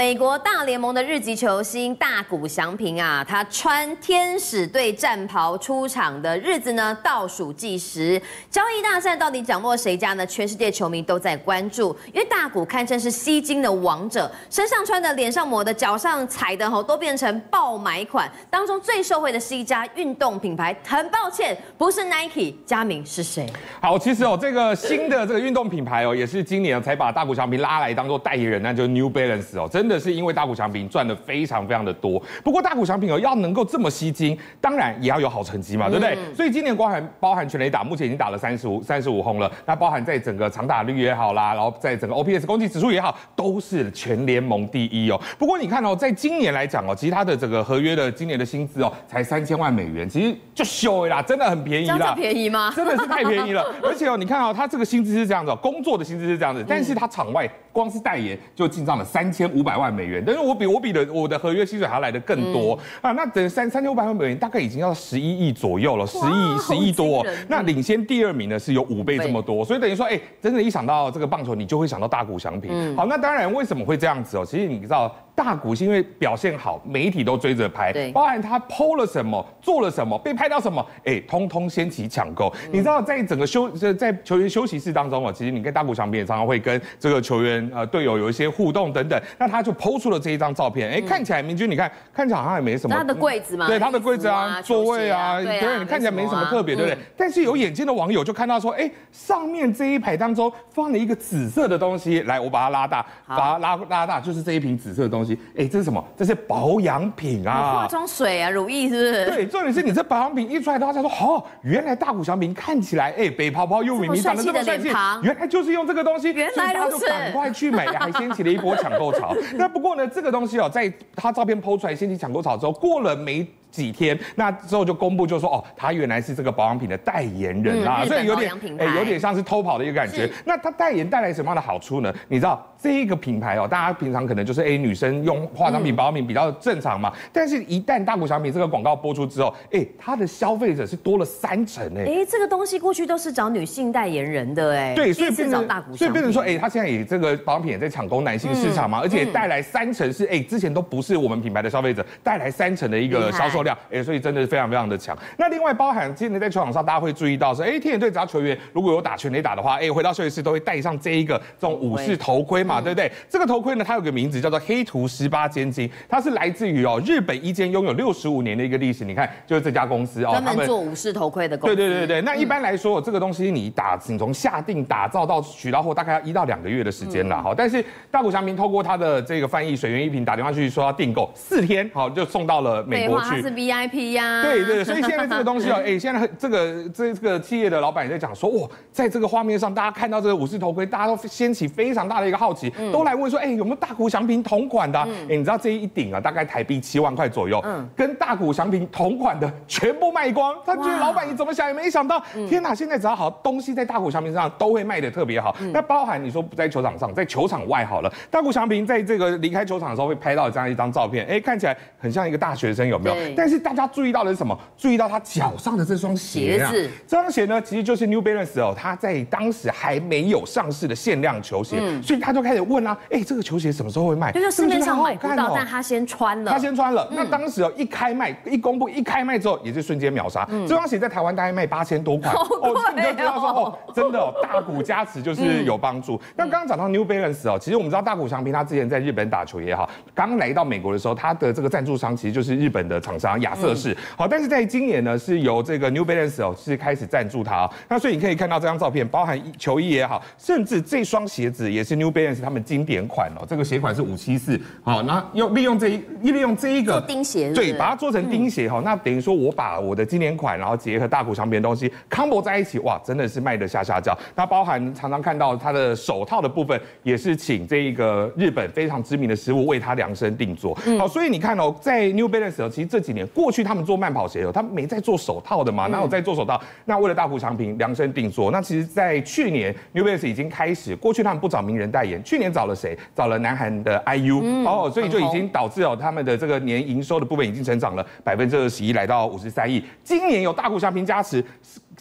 美国大联盟的日籍球星大谷翔平啊，他穿天使队战袍出场的日子呢，倒数计时。交易大战到底掌握谁家呢？全世界球迷都在关注，因为大谷堪称是吸金的王者，身上穿的、脸上抹的、脚上踩的，吼都变成爆买款。当中最受惠的是一家运动品牌，很抱歉，不是 Nike，佳明是谁？好，其实哦，这个新的这个运动品牌哦，也是今年才把大谷翔平拉来当做代言人，那就是 New Balance 哦。真的是因为大谷翔平赚的非常非常的多，不过大谷翔平哦要能够这么吸金，当然也要有好成绩嘛，对不对？嗯、所以今年包含包含全垒打，目前已经打了三十五三十五轰了，那包含在整个长打率也好啦，然后在整个 OPS 攻击指数也好，都是全联盟第一哦。不过你看哦，在今年来讲哦，其实他的整个合约的今年的薪资哦，才三千万美元，其实就秀啦，真的很便宜啦。这便宜吗？真的是太便宜了。而且哦，你看哦，他这个薪资是这样子，哦工作的薪资是这样子，但是他场外光是代言就进账了三千五百万美元，但是我比我比的我的合约薪水还要来的更多、嗯、啊！那等三三千五百万美元，大概已经要十一亿左右了，十亿十亿多。那领先第二名呢是有五倍这么多，所以等于说，哎、欸，真的，一想到这个棒球，你就会想到大谷翔平。嗯、好，那当然为什么会这样子哦？其实你知道。大谷是因为表现好，媒体都追着拍，对，包含他 PO 了什么，做了什么，被拍到什么，哎，通通掀起抢购。嗯、你知道，在整个休在球员休息室当中哦，其实你跟大谷翔平也常常会跟这个球员呃队友有一些互动等等。那他就 PO 出了这一张照片，哎，看起来明君，你看看起来好像也没什么。他的柜子嘛，对，他的柜子啊，座位啊，对，你看起来没什么特别，对不对？但是有眼尖的网友就看到说，哎，上面这一排当中放了一个紫色的东西，来，我把它拉大，把它拉拉大，就是这一瓶紫色的东西，哎，这是什么？这是保养品啊，化妆水啊，乳液是不是？对，重点是你这保养品一出来，大家说，哦，原来大谷翔平看起来，哎，北泡泡又明明长得这么帅气，原来就是用这个东西，原来如此，赶快去买，还掀起了一波抢购潮。那不过呢，这个东西哦，在他照片 PO 出来掀起抢购潮之后，过了没几天，那之后就公布就说，哦，他原来是这个保养品的代言人啊，所以有点，哎，有点像是偷跑的一个感觉。那他代言带来什么样的好处呢？你知道？这一个品牌哦，大家平常可能就是哎，女生用化妆品、保养品比较正常嘛。但是，一旦大谷翔平这个广告播出之后，哎，它的消费者是多了三成哎。哎，这个东西过去都是找女性代言人的哎。对，所以变成所以变成说，哎，他现在也这个保养品也在抢攻男性市场嘛，而且带来三成是哎，之前都不是我们品牌的消费者带来三成的一个销售量，哎，所以真的是非常非常的强。那另外包含今年在球场上，大家会注意到说，哎，天野队只要球员如果有打全垒打的话，哎，回到休息室都会戴上这一个这种武士头盔嘛，对不对？这个。头盔呢，它有个名字叫做黑图十八尖金，它是来自于哦日本一间拥有六十五年的一个历史。你看，就是这家公司哦，专门做武士头盔的公司。对对对对，那一般来说，这个东西你打，你从下定打造到取到货，大概要一到两个月的时间了哈。但是大谷翔平透过他的这个翻译水原一平打电话去说要订购，四天好就送到了美国去。是 VIP 呀。对对，所以现在这个东西哦，哎，现在这个这这个企业的老板也在讲说，哇，在这个画面上，大家看到这个武士头盔，大家都掀起非常大的一个好奇，都来问说，哎，有没有大谷祥？平同款的、啊，哎、你知道这一顶啊，大概台币七万块左右，嗯，跟大谷祥平同款的全部卖光。他觉得老板你怎么想也没想到，嗯、天哪！现在只要好东西在大谷祥平身上都会卖的特别好。嗯、那包含你说不在球场上，在球场外好了，大谷祥平在这个离开球场的时候会拍到这样一张照片，哎、欸，看起来很像一个大学生，有没有？对但是大家注意到的是什么？注意到他脚上的这双鞋子这双鞋呢，其实就是 New Balance 哦，他在当时还没有上市的限量球鞋，嗯、所以他就开始问啊，哎、欸，这个球鞋什么时候会卖？就是市面上。好买不到，但他先穿了。他先穿了，那当时哦，一开卖，一公布，一开卖之后，也是瞬间秒杀。这双鞋在台湾大概卖八千多块，哦，你就知道说哦，真的哦，大股加持就是有帮助。那刚刚讲到 New Balance 哦，其实我们知道大谷翔平他之前在日本打球也好，刚来到美国的时候，他的这个赞助商其实就是日本的厂商亚瑟士。好，但是在今年呢，是由这个 New Balance 哦是开始赞助他。那所以你可以看到这张照片，包含球衣也好，甚至这双鞋子也是 New Balance 他们经典款哦。这个鞋款是五七四。好，那用利用这一利用这一个钉鞋，对，把它做成钉鞋哈。嗯、那等于说我把我的经典款，然后结合大谷翔平的东西 combo 在一起，哇，真的是卖得下下叫。那包含常常看到他的手套的部分，也是请这一个日本非常知名的师傅为他量身定做。嗯、好，所以你看哦，在 New Balance 其实这几年过去他们做慢跑鞋哦，他们没在做手套的嘛，哪有在做手套？那为了大谷翔平量身定做。那其实，在去年 New Balance 已经开始，过去他们不找名人代言，去年找了谁？找了南韩的 IU、嗯。哦，所以就已经。导致哦，他们的这个年营收的部分已经成长了百分之二十一，来到五十三亿。今年有大谷翔平加持。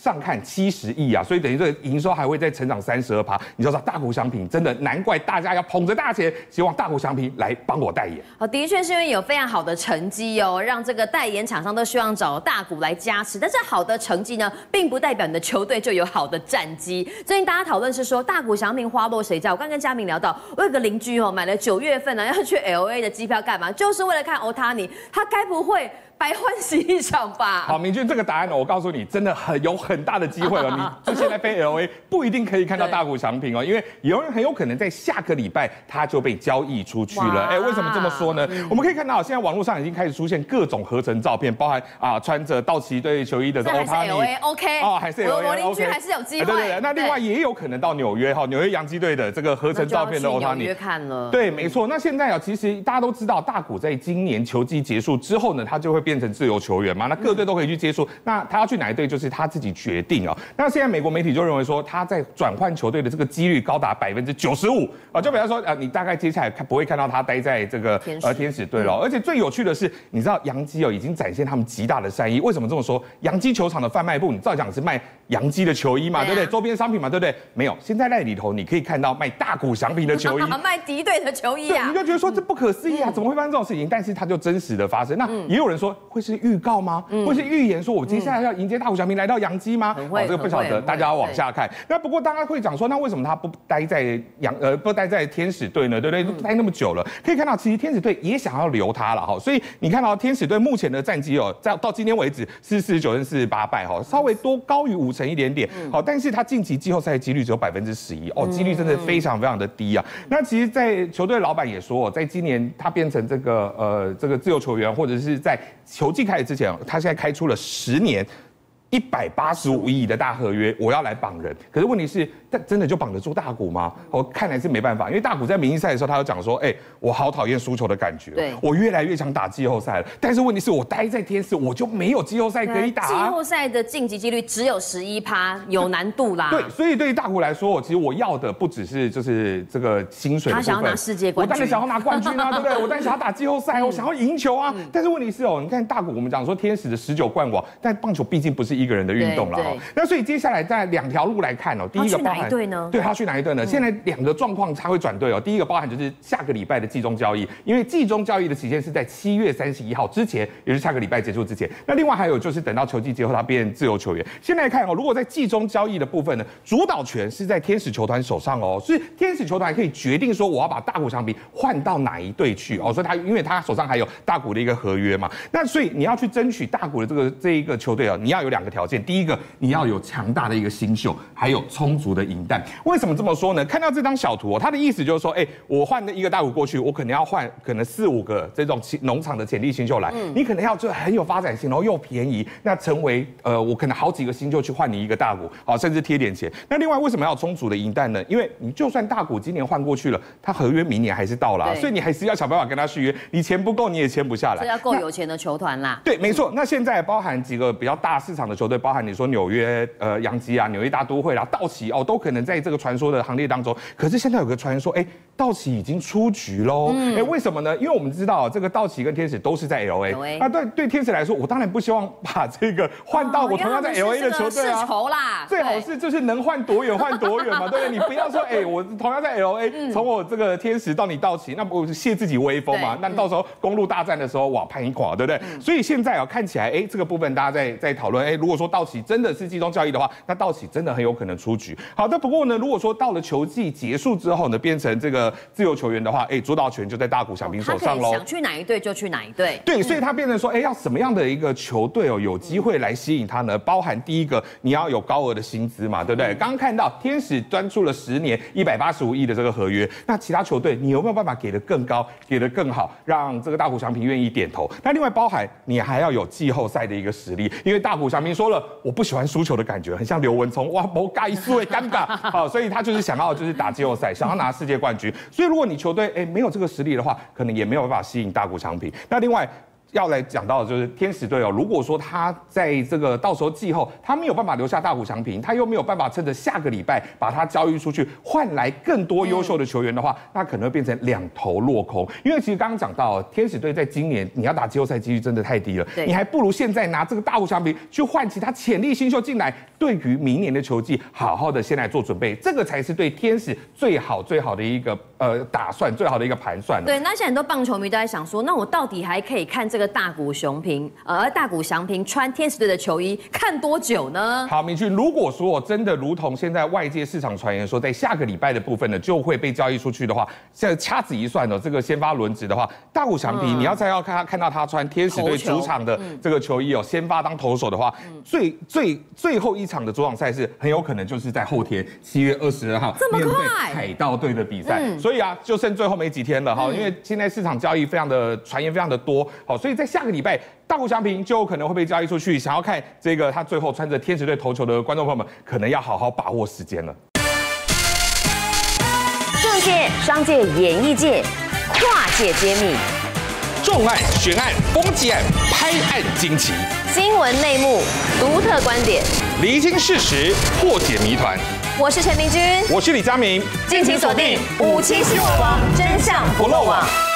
上看七十亿啊，所以等于这个营收还会再成长三十二趴。你知道大谷翔平真的难怪大家要捧着大钱，希望大谷翔平来帮我代言。哦，的确是因为有非常好的成绩哦，让这个代言厂商都希望找大谷来加持。但是好的成绩呢，并不代表你的球队就有好的战绩。最近大家讨论是说大谷翔平花落谁家？我刚跟嘉明聊到，我有个邻居哦，买了九月份呢要去 LA 的机票干嘛？就是为了看欧塔尼，他该不会？白欢喜一场吧。好，明君，这个答案呢，我告诉你，真的很有很大的机会了。你就现在飞 LA 不一定可以看到大谷翔平哦，因为有人很有可能在下个礼拜他就被交易出去了。哎，为什么这么说呢？我们可以看到，现在网络上已经开始出现各种合成照片，包含啊穿着道奇队球衣的欧塔尼。OK 哦，还是 LA，我邻居还是有机会。对对对，那另外也有可能到纽约哈，纽约洋基队的这个合成照片的欧塔尼。纽约看了。对，没错。那现在啊，其实大家都知道，大谷在今年球季结束之后呢，他就会变成自由球员嘛。那各队都可以去接触，那他要去哪一队就是他自己决定哦。那现在美国媒体就认为说，他在转换球队的这个几率高达百分之九十五啊，就比方说啊，你大概接下来看不会看到他待在这个呃天使队了。而且最有趣的是，你知道洋基哦已经展现他们极大的善意。为什么这么说？洋基球场的贩卖部，你照讲是卖洋基的球衣嘛，对不对？周边商品嘛，对不对？没有，现在在里头你可以看到卖大谷翔平的球衣，卖敌队的球衣啊，你就觉得说这不可思议啊，怎么会发生这种事情？但是它就真实的发生。那也有人说会是预告吗？嗯、会是预言说，我接下来要迎接大虎小明来到洋基吗？哦，这个不晓得，大家要往下看。那不过大家会讲说，那为什么他不待在洋呃不待在天使队呢？对不对？待那么久了，可以看到其实天使队也想要留他了哈。所以你看到天使队目前的战绩哦，在到今天为止是四十九胜四十八败哈，稍微多高于五成一点点。好，但是他晋级季后赛的几率只有百分之十一哦，几率真的非常非常的低啊。那其实，在球队老板也说，在今年他变成这个呃这个自由球员，或者是在球季开始之前，他现在开出了十年。一百八十五亿的大合约，我要来绑人。可是问题是，但真的就绑得住大谷吗？我看来是没办法，因为大谷在明星赛的时候，他有讲说，哎，我好讨厌输球的感觉，对，我越来越想打季后赛了。但是问题是我待在天使，我就没有季后赛可以打。季后赛的晋级几率只有十一趴，有难度啦。对，所以对于大谷来说，我其实我要的不只是就是这个薪水，他想要拿世界冠军，我当然想要拿冠军啊，对不对？我当然想要打季后赛，我想要赢球啊。但是问题是哦，你看大谷，我们讲说天使的十九冠王，但棒球毕竟不是一个人的运动了。那所以接下来在两条路来看哦，第一个包含对他去哪一队呢？现在两个状况他会转队哦。第一个包含就是下个礼拜的季中交易，因为季中交易的期限是在七月三十一号之前，也就是下个礼拜结束之前。那另外还有就是等到球季结束，他变自由球员。现在看哦，如果在季中交易的部分呢，主导权是在天使球团手上哦，所以天使球团可以决定说我要把大谷翔平换到哪一队去哦。所以他因为他手上还有大谷的一个合约嘛，那所以你要去争取大谷的这个这一个球队哦，你要有两个条件，第一个。你要有强大的一个新秀，还有充足的银弹。为什么这么说呢？看到这张小图哦，他的意思就是说，哎，我换了一个大股过去，我可能要换可能四五个这种农场的潜力新秀来。你可能要就很有发展性，然后又便宜，那成为呃，我可能好几个新秀去换你一个大股，好，甚至贴点钱。那另外为什么要充足的银弹呢？因为你就算大股今年换过去了，他合约明年还是到了，所以你还是要想办法跟他续约。你钱不够，你也签不下来。这要够有钱的球团啦。对，没错。那现在包含几个比较大市场的球队，包含你说纽。约呃，洋基啊，纽约大都会啦，道奇哦，都可能在这个传说的行列当中。可是现在有个传说，哎，道奇已经出局喽。哎，为什么呢？因为我们知道这个道奇跟天使都是在 L A。那，对对，天使来说，我当然不希望把这个换到我同样在 L A 的球队啊。最好是就是能换多远换多远嘛，对不对？你不要说，哎，我同样在 L A，从我这个天使到你道奇，那不是泄自己威风嘛？那到时候公路大战的时候，哇，判一垮，对不对？所以现在啊，看起来，哎，这个部分大家在在讨论，哎，如果说道奇真的。是集中交易的话，那道奇真的很有可能出局。好的，不过呢，如果说到了球季结束之后呢，变成这个自由球员的话，哎，主导权就在大谷翔平手上喽。想去哪一队就去哪一队。对，所以他变成说，哎，要什么样的一个球队哦，有机会来吸引他呢？包含第一个，你要有高额的薪资嘛，对不对？刚刚看到天使端出了十年一百八十五亿的这个合约，那其他球队你有没有办法给的更高，给的更好，让这个大谷翔平愿意点头？那另外包含你还要有季后赛的一个实力，因为大谷翔平说了，我不喜欢。输球的感觉很像刘文聪，哇，不该输，尴尬，好，所以他就是想要就是打季后赛，想要拿世界冠军。所以如果你球队哎没有这个实力的话，可能也没有办法吸引大谷翔平。那另外。要来讲到的就是天使队哦，如果说他在这个到时候季后他没有办法留下大谷翔平，他又没有办法趁着下个礼拜把他交易出去换来更多优秀的球员的话，那可能会变成两头落空。因为其实刚刚讲到天使队在今年你要打季后赛几率真的太低了，你还不如现在拿这个大谷翔平去换其他潜力新秀进来，对于明年的球季好好的先来做准备，这个才是对天使最好最好的一个呃打算，最好的一个盘算。对，那现在很多棒球迷都在想说，那我到底还可以看这个？个大谷翔平，呃，大谷翔平穿天使队的球衣看多久呢？好，明俊，如果说真的如同现在外界市场传言说，在下个礼拜的部分呢，就会被交易出去的话，现在掐指一算呢，这个先发轮值的话，大谷翔平，嗯、你要再要看他看到他穿天使队主场的这个球衣哦，先发当投手的话，嗯、最最最后一场的主场赛事很有可能就是在后天七月二十二号，这么快，海盗队的比赛，嗯、所以啊，就剩最后没几天了哈，嗯、因为现在市场交易非常的传言非常的多，好，所以。所以在下个礼拜，大谷翔平就有可能会被交易出去。想要看这个他最后穿着天使队投球的观众朋友们，可能要好好把握时间了。政界、商界、演艺界，跨界揭秘，重案、悬案、攻击案、拍案惊奇，新闻内幕、独特观点，厘清事实，破解谜团。我是陈明君，我是李佳明，敬请锁定五七新闻网，真相不漏网。